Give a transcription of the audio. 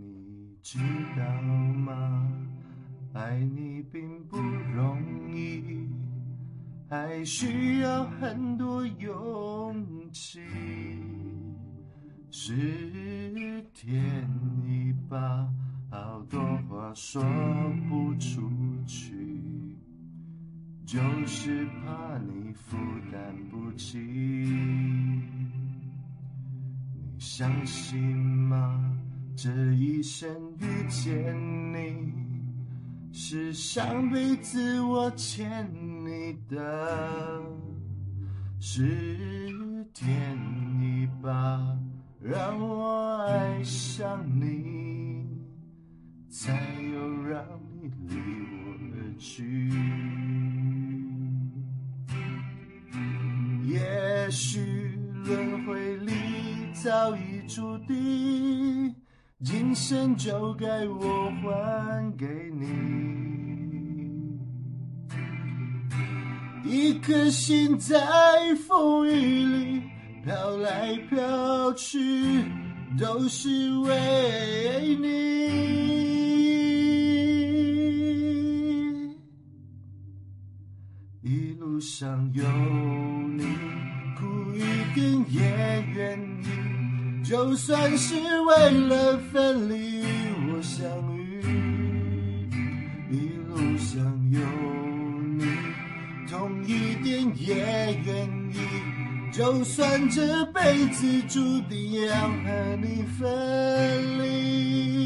你知道吗？爱你并不容易，还需要很多勇气。是天意吧，好多话说不出去，就是怕你负担不起。你相信吗？这一生遇见你，是上辈子我欠你的，是天意吧。让我爱上你，才又让你离我而去。也许轮回里早已注定，今生就该我还给你。一颗心在风雨里。飘来飘去，都是为你。一路上有你，苦一点也愿意。就算是为了分离，我相遇。一路上有你，痛一点也愿意。就算这辈子注定要和你分离。